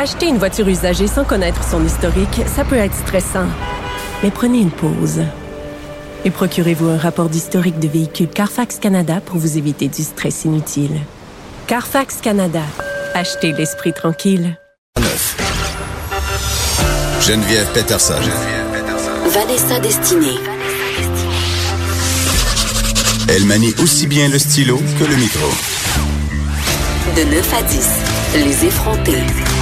Acheter une voiture usagée sans connaître son historique, ça peut être stressant. Mais prenez une pause. Et procurez-vous un rapport d'historique de véhicule Carfax Canada pour vous éviter du stress inutile. Carfax Canada. Achetez l'esprit tranquille. Geneviève Peterson. Vanessa Destinée. Elle manie aussi bien le stylo que le micro. De 9 à 10, les effrontés.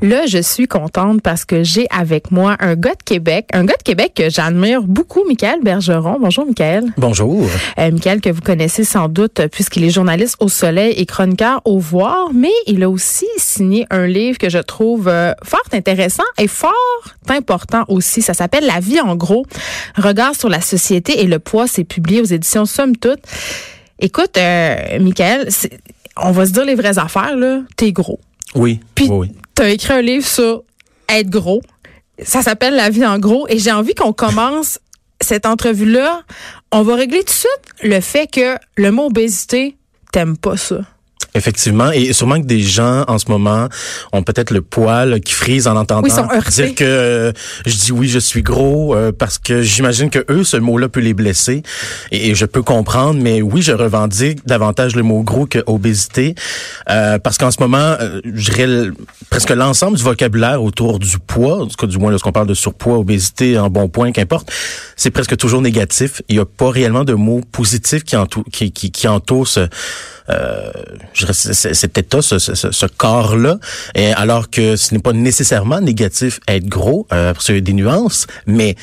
Là, je suis contente parce que j'ai avec moi un gars de Québec, un gars de Québec que j'admire beaucoup, Michael Bergeron. Bonjour, Michael. Bonjour. Euh, Michael, que vous connaissez sans doute puisqu'il est journaliste au Soleil et chroniqueur au Voir, mais il a aussi signé un livre que je trouve euh, fort intéressant et fort important aussi. Ça s'appelle La vie en gros. Regard sur la société et le poids. C'est publié aux éditions Somme Toute. Écoute, euh, Michael, on va se dire les vraies affaires, là. T'es gros. Oui. Puis, oui. Tu écrit un livre sur être gros. Ça s'appelle La vie en gros. Et j'ai envie qu'on commence cette entrevue-là. On va régler tout de suite le fait que le mot obésité, t'aimes pas ça. Effectivement, et sûrement que des gens en ce moment ont peut-être le poil qui frise en entendant Oui, dire que euh, je dis oui, je suis gros euh, parce que j'imagine que eux ce mot-là peut les blesser. Et, et je peux comprendre, mais oui, je revendique davantage le mot gros que obésité euh, parce qu'en ce moment, je dirais presque l'ensemble du vocabulaire autour du poids, en tout cas du moins lorsqu'on parle de surpoids, obésité, en bon point, qu'importe, c'est presque toujours négatif. Il n'y a pas réellement de mots positifs qui entourent qui, qui, qui entourent ce euh, cet état, ce, ce, corps-là, et alors que ce n'est pas nécessairement négatif être gros, euh, parce qu'il y a des nuances, mais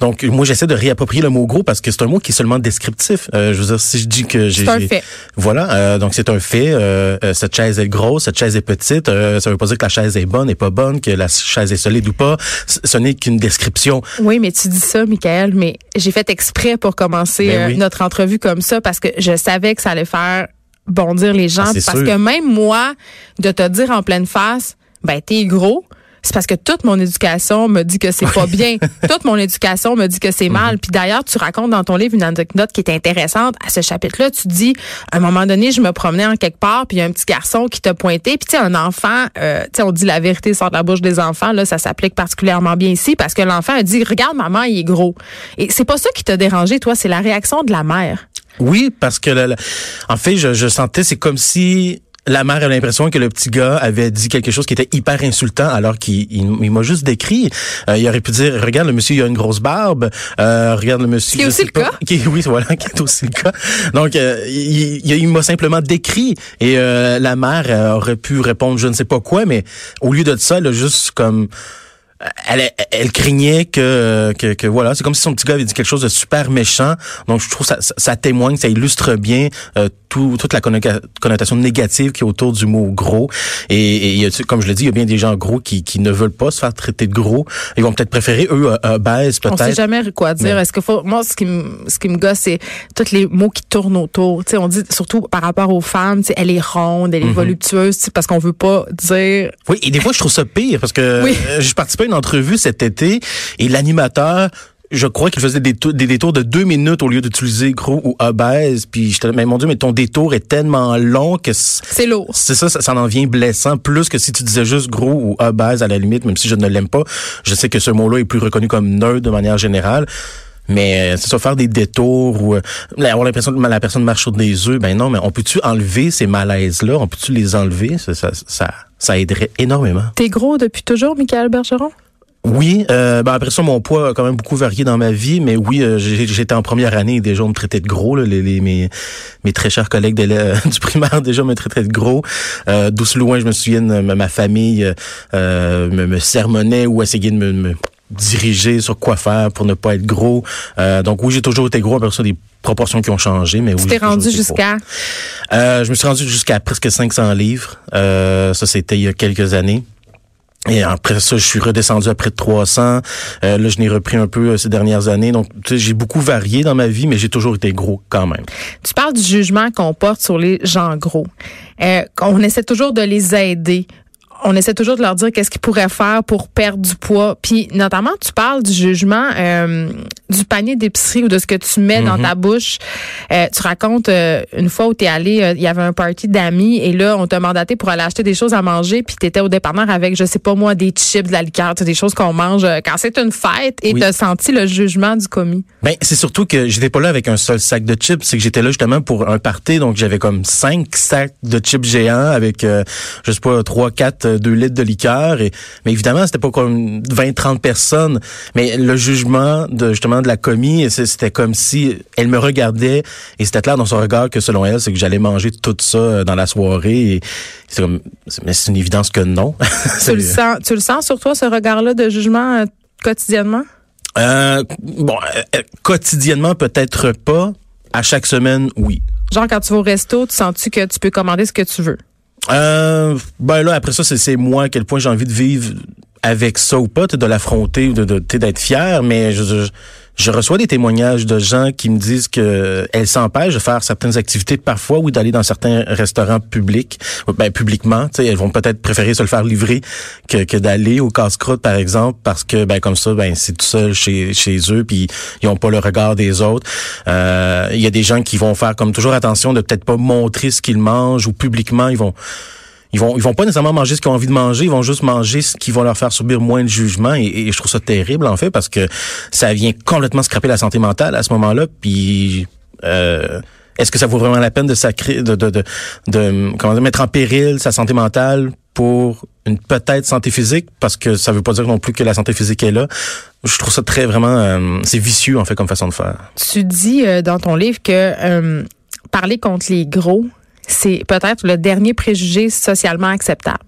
donc moi j'essaie de réapproprier le mot gros parce que c'est un mot qui est seulement descriptif. Euh, je veux dire, si je dis que j'ai, C'est un j'ai- fait. voilà, euh, donc c'est un fait. Euh, euh, cette chaise est grosse, cette chaise est petite. Euh, ça veut pas dire que la chaise est bonne et pas bonne, que la chaise est solide ou pas. C- Ce n'est qu'une description. Oui, mais tu dis ça, Michael, mais j'ai fait exprès pour commencer Ben euh, oui. notre entrevue comme ça parce que je savais que ça allait faire bondir les gens. Ah, parce sûr. que même moi, de te dire en pleine face, ben t'es gros. C'est parce que toute mon éducation me dit que c'est pas bien. toute mon éducation me dit que c'est mal. Mhm. Puis d'ailleurs, tu racontes dans ton livre une anecdote qui est intéressante. À ce chapitre-là, tu dis, à un moment donné, je me promenais en quelque part, puis il y a un petit garçon qui t'a pointé. Puis tu sais, un enfant, euh, tu sais, on dit la vérité sort de la bouche des enfants. Là, ça s'applique particulièrement bien ici parce que l'enfant a dit, regarde, maman, il est gros. Et c'est pas ça qui t'a dérangé, toi, c'est la réaction de la mère. Oui, parce que le- le- en fait, je, je sentais, c'est comme si la mère avait l'impression que le petit gars avait dit quelque chose qui était hyper insultant alors qu'il il, il m'a juste décrit. Euh, il aurait pu dire, regarde, le monsieur, il a une grosse barbe. Euh, regarde, le monsieur... Qui est je aussi sais le pas- cas. Qui, oui, voilà, qui est aussi le cas. Donc, euh, il, il- il m'a simplement décrit. Et euh, la mère euh, aurait pu répondre je ne sais pas quoi, mais au lieu de ça, elle a juste comme elle, elle craignait que, que, que voilà, c'est comme si son petit gars avait dit quelque chose de super méchant. Donc je trouve ça, ça, ça témoigne, ça illustre bien euh, tout, toute la connotation négative qui est autour du mot gros. Et, et il y a, comme je l'ai dit, il y a bien des gens gros qui, qui ne veulent pas se faire traiter de gros. Ils vont peut-être préférer eux euh, obèses On sait peut-être. jamais quoi dire. Mais- Est-ce que faut moi ce qui me ce qui me gosse c'est tous les mots qui tournent autour. Tu sais on dit surtout par rapport aux femmes, tu sais elle est ronde, elle est Mhm. voluptueuse, tu sais, parce qu'on veut pas dire Oui, et des fois je trouve ça pire parce que Oui. euh, j'ai participé à une entrevue cet été et l'animateur je crois qu'il faisait des, des détours de deux minutes au lieu d'utiliser gros ou obèse. Puis j'étais, mais mon Dieu, mais ton détour est tellement long que c'est lourd. c'est ça, ça, ça en vient blessant plus que si tu disais juste gros ou obèse à la limite, même si je ne l'aime pas. Je sais que ce mot-là est plus reconnu comme neutre de manière générale. Mais euh, c'est ça, faire des détours ou euh, avoir l'impression que la personne marche sur des œufs, ben non, mais on peut-tu enlever ces malaises-là? On peut-tu les enlever? Ça, ça, ça, ça aiderait énormément. T'es gros depuis toujours, Michael Bergeron? Oui, euh, ben après ça, mon poids a quand même beaucoup varié dans ma vie, mais oui, euh, j'ai- j'étais en première année et déjà on me traitait de gros. Là, les, les- mes, mes très chers collègues de la- du primaire déjà me traitaient de gros. Euh, Douce loin, je me souviens, ma ma famille euh, me, me sermonnait ou essayait de me, me diriger sur quoi faire pour ne pas être gros. Euh, donc oui, j'ai toujours été gros. Ça, des proportions qui ont changé, mais oui. Tu t'es rendu jusqu'à? Euh, je me suis rendu jusqu'à presque 500 livres. Euh, ça, c'était il y a quelques années. Et après ça, je suis redescendu à près de 300. Euh, là, je n'ai repris un peu euh, ces dernières années. Donc, tu sais, j'ai beaucoup varié dans ma vie, mais j'ai toujours été gros quand même. Tu parles du jugement qu'on porte sur les gens gros. Euh, on essaie toujours de les aider. On essaie toujours de leur dire qu'est-ce qu'ils pourraient faire pour perdre du poids. Puis notamment, tu parles du jugement euh, du panier d'épicerie ou de ce que tu mets dans ta bouche. Euh, tu racontes euh, une fois où tu es allé, il y avait un party d'amis et là, on t'a mandaté pour aller acheter des choses à manger puis tu étais au dépanneur avec, je sais pas moi, des chips, de la liqueur, des choses qu'on mange quand c'est une fête et tu as senti le jugement du commis. Ben, c'est surtout que j'étais pas là avec un seul sac de chips, c'est que j'étais là justement pour un party, donc j'avais comme cinq sacs de chips géants avec, je sais pas, trois, quatre deux litres de liqueur. Et, mais évidemment, c'était pas comme 20, 30 personnes. Mais le jugement de justement de la commis, c'était comme si elle me regardait et c'était clair dans son regard que selon elle, c'est que j'allais manger tout ça euh, dans la soirée. Et c'est comme, mais c'est une évidence que non. tu le sens, tu le sens sur toi ce regard-là de jugement euh, quotidiennement? Euh, bon, euh, quotidiennement peut-être pas. À chaque semaine, oui. Genre quand tu vas au resto, tu sens-tu que tu peux commander ce que tu veux? Euh, ben là, après ça, c'est moi à quel point j'ai envie de vivre avec ça ou pas, de l'affronter ou de d'être fier, mais je, je, reçois des témoignages de gens qui me disent que elles s'empêchent de faire certaines activités parfois ou d'aller dans certains restaurants publics, ben publiquement, elles vont peut-être préférer se le faire livrer que, que d'aller au casse-croûte par exemple parce que ben comme ça ben c'est tout seul chez chez eux puis ils ont pas le regard des autres. Euh, il y a des gens qui vont faire comme toujours attention de peut-être pas montrer ce qu'ils mangent ou publiquement ils vont ils vont ils vont pas nécessairement manger ce qu'ils ont envie de manger, ils vont juste manger ce qui va leur faire subir moins de jugement et, je trouve ça terrible en fait parce que ça vient complètement scraper la santé mentale à ce moment-là puis euh, est-ce que ça vaut vraiment la peine de sacrer de de, de, de comment dire, mettre en péril sa santé mentale pour une peut-être santé physique? Parce que ça veut pas dire non plus que la santé physique est là. Je trouve ça très vraiment euh, c'est vicieux en fait comme façon de faire. Tu dis euh, dans ton livre que euh, parler contre les gros c'est peut-être le dernier préjugé socialement acceptable.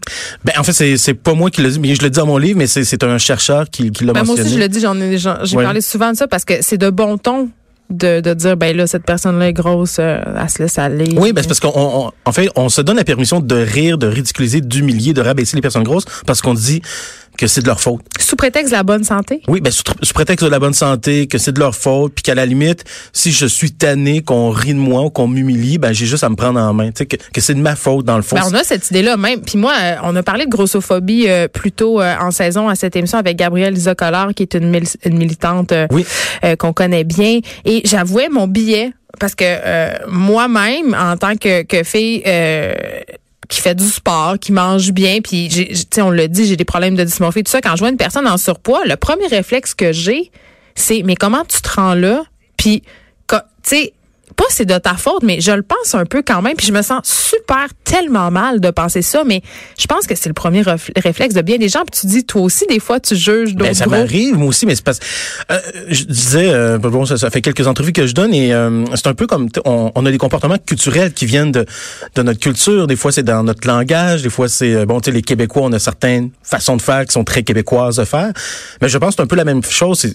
Ben en fait c'est c'est pas moi qui le dis, mais je le dis dans mon livre, mais c'est c'est un chercheur qui qui l'a ben, mentionné. Moi aussi je le dis, j'en ai j'ai parlé souvent de ça parce que c'est de bon ton de, de dire ben là cette personne là est grosse euh, elle se laisse aller oui ben c'est parce qu'en en fait on se donne la permission de rire de ridiculiser d'humilier de rabaisser les personnes grosses parce qu'on dit que c'est de leur faute. Sous prétexte de la bonne santé? Oui, ben sous, prétexte de la bonne santé, que c'est de leur faute, puis qu'à la limite, si je suis tanné, qu'on rit de moi ou qu'on m'humilie, ben j'ai juste à me prendre en main, tu sais, que, que c'est de ma faute dans le fond. Ben, on a cette idée-là même. Puis moi, euh, on a parlé de grossophobie euh, plus tôt euh, en saison à cette émission avec Gabrielle Lisa qui est une, militante oui. qu'on connaît bien. Et j'avouais mon billet parce que moi-même, en tant que, que fille qui fait du sport, qui mange bien, puis tu on le dit, j'ai des problèmes de dysmorphie, tout ça. Quand je vois une personne en surpoids, le premier réflexe que j'ai, c'est mais comment tu te rends là? Puis, tu sais, pas c'est de ta faute, mais je le pense un peu quand même. Puis je me sens super tellement mal de penser ça, mais je pense que c'est le premier réflexe de bien des gens. Puis tu dis, toi aussi, des fois, tu juges d'autres. Ben, ça m'arrive, moi aussi, mais c'est parce euh, je disais, euh, bon, ça, ça, fait quelques entrevues que je donne et euh, c'est un peu comme on, on, a des comportements culturels qui viennent de, de notre culture. Des fois, c'est dans notre langage. Des fois, c'est euh, bon, tu sais, les Québécois, on a certaines façons de faire qui sont très québécoises de faire. Mais je pense que c'est un peu la même chose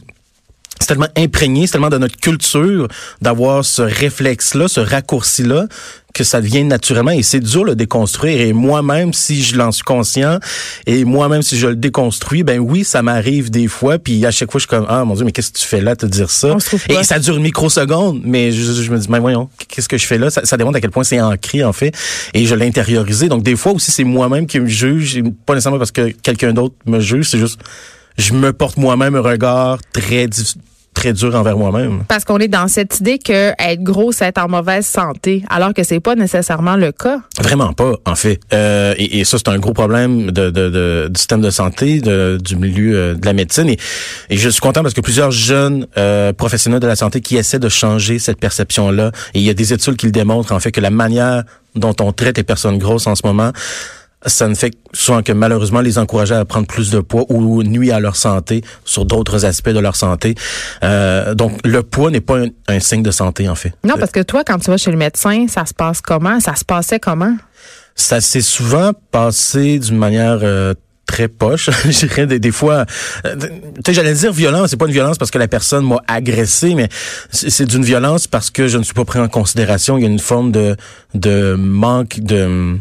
c'est tellement imprégné, c'est tellement de notre culture d'avoir ce réflexe-là, ce raccourci-là, que ça devient naturellement et c'est dur le déconstruire. Et moi-même, si je l'en suis conscient et moi-même, si je le déconstruis, ben oui, ça m'arrive des fois. Puis à chaque fois, je suis comme, ah mon Dieu, mais qu'est-ce que tu fais là, te dire ça? Et ça dure une microseconde, mais je, me dis, mais voyons, qu'est-ce que je fais là? Ça, ça démontre à quel point c'est ancré, en fait. Et je l'ai intériorisé. Donc des fois aussi, c'est moi-même qui me juge, pas nécessairement parce que quelqu'un d'autre me juge, c'est juste je me porte moi-même un regard très très dur envers moi-même. Parce qu'on est dans cette idée que être gros, c'est être en mauvaise santé, alors que c'est pas nécessairement le cas. Vraiment pas, en fait. Euh, et, ça, c'est un gros problème de, de, de, du système de santé, de, du milieu euh, de la médecine. Et, et, je suis content parce que plusieurs jeunes euh, professionnels de la santé qui essaient de changer cette perception-là. Et il y a des études qui le démontrent, en fait, que la manière dont on traite les personnes grosses en ce moment, ça ne fait souvent que malheureusement les encourager à prendre plus de poids ou nuit à leur santé sur d'autres aspects de leur santé. Euh, donc le poids n'est pas un, signe de santé en fait. Non, parce que toi, quand tu vas chez le médecin, ça se passe comment? Ça se passait comment? Ça s'est souvent passé d'une manière euh, très poche. je dirais des, des fois, euh, tu sais, j'allais dire violence. C'est pas une violence parce que la personne m'a agressé, mais c'est d'une violence parce que je ne suis pas pris en considération. Il y a une forme de de manque de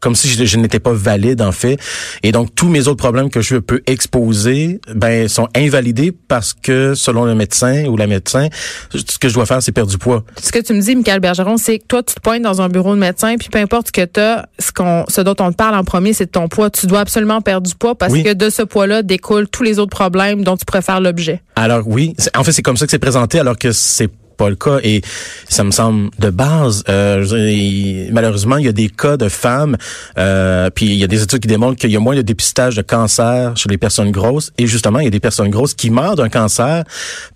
comme si je, je n'étais pas valide en fait. Et donc tous mes autres problèmes que je peux exposer, ben sont invalidés parce que selon le médecin ou la médecin, ce que je dois faire, c'est perdre du poids. Ce que tu me dis, Michael Bergeron, c'est que toi, tu te pointes dans un bureau de médecin, puis peu importe ce que tu as, ce, qu'on, ce dont on te parle en premier, c'est de ton poids. Tu dois absolument perdre du poids parce Oui. que de ce poids-là découlent tous les autres problèmes dont tu préfères l'objet. Alors oui, en fait c'est comme ça que c'est présenté alors que c'est pas le cas et ça me semble de base. Euh, malheureusement, il y a des cas de femmes, euh, puis il y a des études qui démontrent qu'il y a moins de dépistage de cancer chez les personnes grosses et justement il y a des personnes grosses qui meurent d'un cancer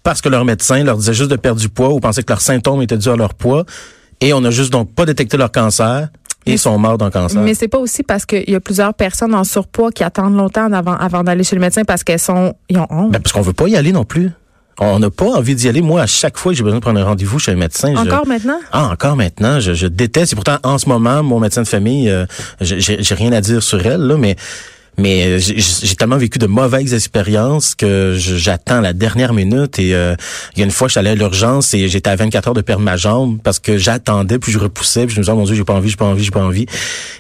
parce que leur médecin leur disait juste de perdre du poids ou pensait que leurs symptômes étaient dus à leur poids et on a juste donc pas détecté leur cancer et sont morts d'un cancer. Mais c'est pas aussi parce qu'il y a plusieurs personnes en surpoids qui attendent longtemps avant, avant d'aller chez le médecin parce qu'elles sont, ils ont honte. Ben, parce qu'on veut pas y aller non plus. On n'a pas envie d'y aller. Moi, à chaque fois que j'ai besoin de prendre un rendez-vous chez un médecin, je- Encore maintenant? Ah, encore maintenant, je, je déteste. Et pourtant, en ce moment, mon médecin de famille, euh, j'ai rien à dire sur elle, là, mais mais j'ai j'ai tellement vécu de mauvaises expériences que j'attends la dernière minute. Et euh, il y a une fois, je suis allé à l'urgence et j'étais à 24 heures de perdre ma jambe parce que j'attendais, puis je repoussais, puis je me disais, oh mon Dieu, j'ai pas envie, j'ai pas envie, j'ai pas envie.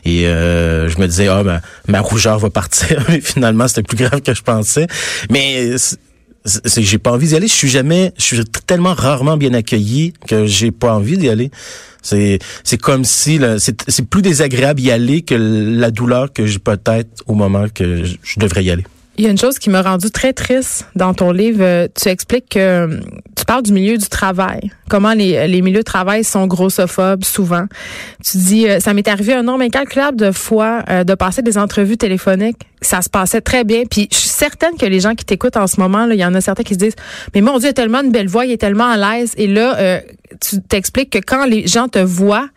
Et euh, je me disais, ah, ma, ma rougeur va partir. Mais finalement, c'était plus grave que je pensais. Mais c'est- j'ai pas envie d'y aller. Je suis jamais, je suis tellement rarement bien accueilli que j'ai pas envie d'y aller. C'est c'est comme si c'est plus désagréable y aller que la douleur que j'ai peut-être au moment que je, je devrais y aller. Il y a une chose qui m'a rendu très triste dans ton livre. Euh, Tu expliques que tu parles du milieu du travail. Comment les, les milieux de travail sont grossophobes souvent. Tu dis, euh, ça m'est arrivé un nombre incalculable de fois euh, de passer des entrevues téléphoniques. Ça se passait très bien. Puis je suis certaine que les gens qui t'écoutent en ce moment, il y en a certains qui se disent, mais mon Dieu, il a tellement une belle voix, il est tellement à l'aise. Et là, euh, tu t'expliques que quand les gens te voient,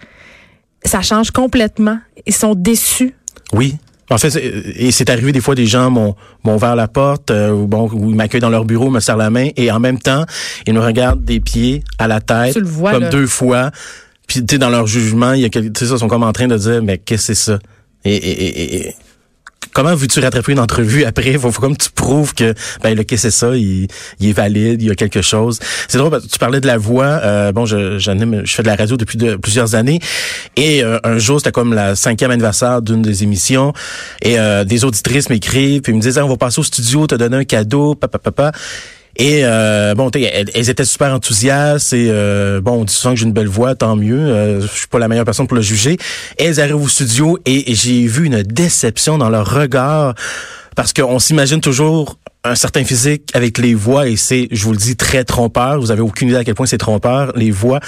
ça change complètement. Ils sont déçus. Oui. En fait, c'est- et c'est arrivé des fois des gens m'ont m'ont ouvert la porte euh, ou bon ou ils m'accueillent dans leur bureau, me serrent la main et en même temps ils me regardent des pieds à la tête Tu le vois, comme là. deux fois. Puis tu sais dans leur jugement, il y a ils sont comme en train de dire mais qu'est-ce que c'est ça? Et, et, et- et- Comment veux-tu rattraper une entrevue après? Faut, faut comme tu prouves que ben le que c'est ça, il, il est valide, il y a quelque chose. C'est drôle, tu parlais de la voix. Euh, bon, je, je fais de la radio depuis de- plusieurs années. Et euh, un jour, c'était comme la cinquième anniversaire d'une des émissions. Et euh, des auditrices m'écrivent, puis me disent Ah, on va passer au studio, te donner un cadeau, papa, papa. Et euh, bon, elles, elles étaient super enthousiastes et euh, bon, on dit souvent que j'ai une belle voix, tant mieux. Euh, je suis pas la meilleure personne pour le juger. Elles arrivent au studio et j'ai vu une déception dans leur regard parce qu'on s'imagine toujours un certain physique avec les voix et c'est, je vous le dis, très trompeur. Vous avez aucune idée à quel point c'est trompeur, les voix.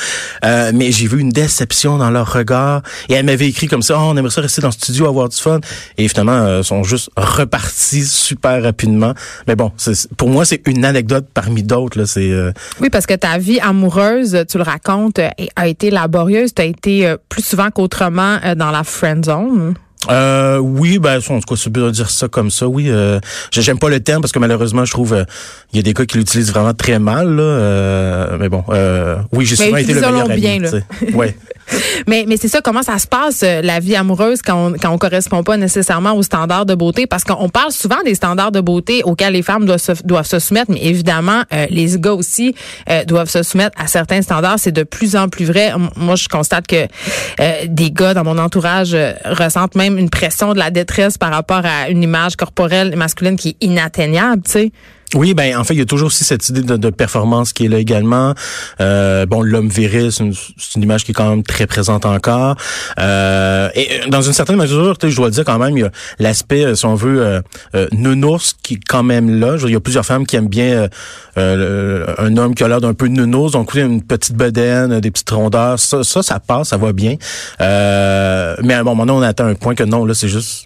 Euh, mais j'ai vu une déception dans leur regard et elles m'avaient écrit comme ça, oh, on aimerait ça rester dans le studio, avoir du fun. Et finalement, euh, sont juste repartis super rapidement. Mais bon, pour moi, c'est une anecdote parmi d'autres. Là, c'est euh, Oui, parce que ta vie amoureuse, tu le racontes, euh, a été laborieuse. Tu as été euh, plus souvent qu'autrement euh, dans la friend zone. Euh, oui, ben, en tout cas, c'est bien de dire ça comme ça, oui. Euh, j'ai- J'aime pas le terme parce que malheureusement, je trouve euh, il y a des gars qui l'utilisent vraiment très mal. Là, euh, mais bon, euh, oui, j'ai souvent été le meilleur ami. bien, là. ouais. Mais, mais c'est ça, comment ça se passe, euh, la vie amoureuse, quand on, quand on correspond pas nécessairement aux standards de beauté? Parce qu'on parle souvent des standards de beauté auxquels les femmes doivent se, doivent se soumettre, mais évidemment, euh, les gars aussi euh, doivent se soumettre à certains standards. C'est de plus en plus vrai. Moi, je constate que euh, des gars dans mon entourage euh, ressentent même une pression de la détresse par rapport à une image corporelle masculine qui est inatteignable, tu sais. Oui, ben en fait, il y a toujours aussi cette idée de, de performance qui est là également. Euh, bon, l'homme viril, c'est une, une image qui est quand même très présente encore. Euh, et euh, dans une certaine mesure, je dois le dire quand même, il y a l'aspect, euh, si on veut, euh, euh, nounours qui est quand même là. Il y a plusieurs femmes qui aiment bien un homme qui a l'air d'un peu nounours, donc une petite bedaine, des petites rondeurs. Ça, ça, ça passe, ça va bien. Mais à un moment donné, on atteint un point que non, là, c'est juste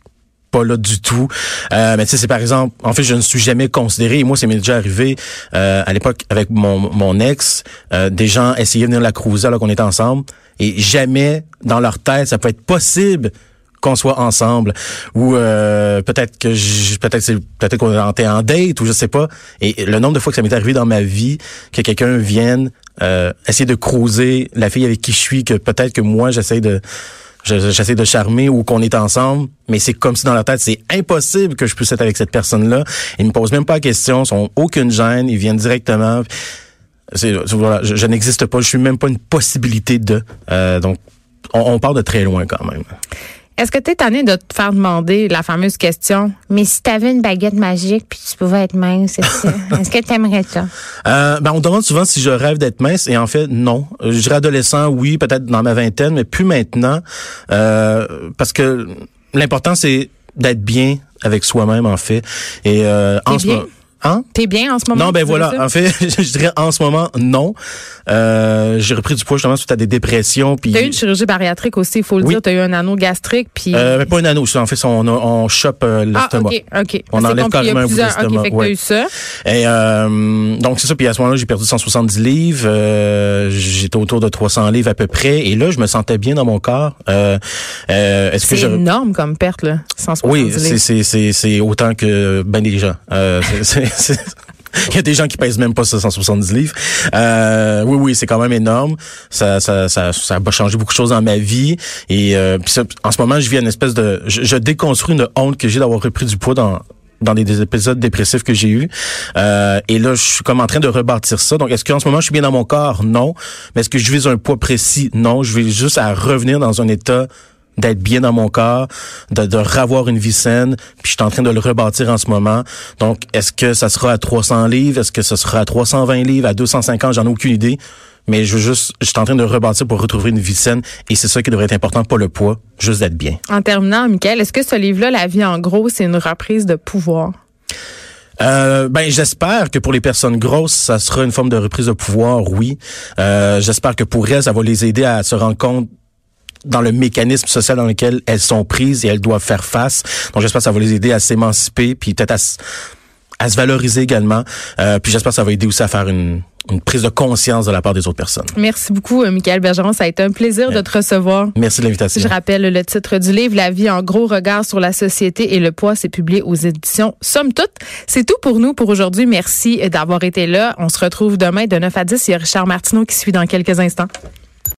pas là du tout. Euh, mais tu sais, c'est par exemple, en fait, je ne suis jamais considéré, moi, ça m'est déjà arrivé euh, à l'époque avec mon, mon ex, euh, des gens essayaient de venir la cruiser alors qu'on était ensemble, et jamais dans leur tête, ça peut être possible qu'on soit ensemble ou euh, peut-être que peut-être c'est peut-être qu'on était en date ou je sais pas et le nombre de fois que ça m'est arrivé dans ma vie que quelqu'un vienne euh, essayer de cruiser la fille avec qui je suis que peut-être que moi j'essaie de j'essaie de charmer ou qu'on est ensemble, mais c'est comme si dans leur tête, c'est impossible que je puisse être avec cette personne-là. Ils me posent même pas la question, ils ont aucune gêne, ils viennent directement. C'est- voilà, je, je n'existe pas, je suis même pas une possibilité de. Euh, donc, on, on part de très loin quand même. Est-ce que tu es tanné de te faire demander la fameuse question, mais si tu avais une baguette magique puis tu pouvais être mince, est-ce que tu aimerais ça? Euh, ben, on demande souvent si je rêve d'être mince et en fait, non. Je dirais adolescent, oui, peut-être dans ma vingtaine, mais plus maintenant. Euh, parce que l'important, c'est d'être bien avec soi-même, en fait. Et euh, en ce moment Hein? T'es bien en ce moment? Non, ben voilà. En fait, je dirais en ce moment, non. Euh, j'ai repris du poids justement suite à des dépressions. Puis... T'as eu une chirurgie bariatrique aussi, il faut le dire. T'as eu un anneau gastrique. Puis... Euh, mais pas un anneau. En fait, on, on chope euh, l'estomac. Ah, OK, OK. On enlève carrément un bout d'estomac. OK, fait que t'as eu ça. Et, euh, donc, c'est ça. Puis à ce moment-là, j'ai perdu 170 livres. Euh, J'étais autour de 300 livres à peu près. Et là, je me sentais bien dans mon corps. Euh, euh, est-ce que c'est énorme comme perte, là, 170 oui, livres. Oui, c'est autant que ben des gens. Euh, Il y a des gens qui pèsent même pas 170 livres. Euh, oui, oui, c'est quand même énorme. Ça, ça, ça, ça a changé beaucoup de choses dans ma vie. Et euh, en ce moment, je vis une espèce de, je, déconstruis une honte que j'ai d'avoir repris du poids dans dans des, épisodes dépressifs que j'ai eus. Euh, et là, je suis comme en train de rebâtir ça. Donc, est-ce qu'en ce moment, je suis bien dans mon corps? Non. Mais est-ce que je vise un poids précis? Non. Je vais juste à revenir dans un état d'être bien dans mon corps, de, de revoir une vie saine, puis je suis en train de le rebâtir en ce moment. Donc, est-ce que ça sera à 300 livres? Est-ce que ça sera à 320 livres, à 250? J'en ai aucune idée. Mais je veux juste, je suis en train de rebâtir pour retrouver une vie saine et c'est ça qui devrait être important, pas le poids, juste d'être bien. En terminant, Michael, est-ce que ce livre-là, La vie en gros, c'est une reprise de pouvoir? Euh, ben j'espère que pour les personnes grosses, ça sera une forme de reprise de pouvoir, oui. Euh, j'espère que pour elles, ça va les aider à se rendre compte dans le mécanisme social dans lequel elles sont prises et elles doivent faire face. Donc j'espère que ça va les aider à s'émanciper, puis peut-être à, à, se valoriser également. Euh, puis j'espère que ça va aider aussi à faire une, une prise de conscience de la part des autres personnes. Merci beaucoup, euh, Michael Bergeron. Ça a été un plaisir de te recevoir. Merci de l'invitation. Je rappelle le titre du livre, La vie en gros regard sur la société et le poids. C'est publié aux éditions Somme toute. C'est tout pour nous pour aujourd'hui. Merci d'avoir été là. On se retrouve demain de 9 à 10. Il y a Richard Martineau qui suit dans quelques instants.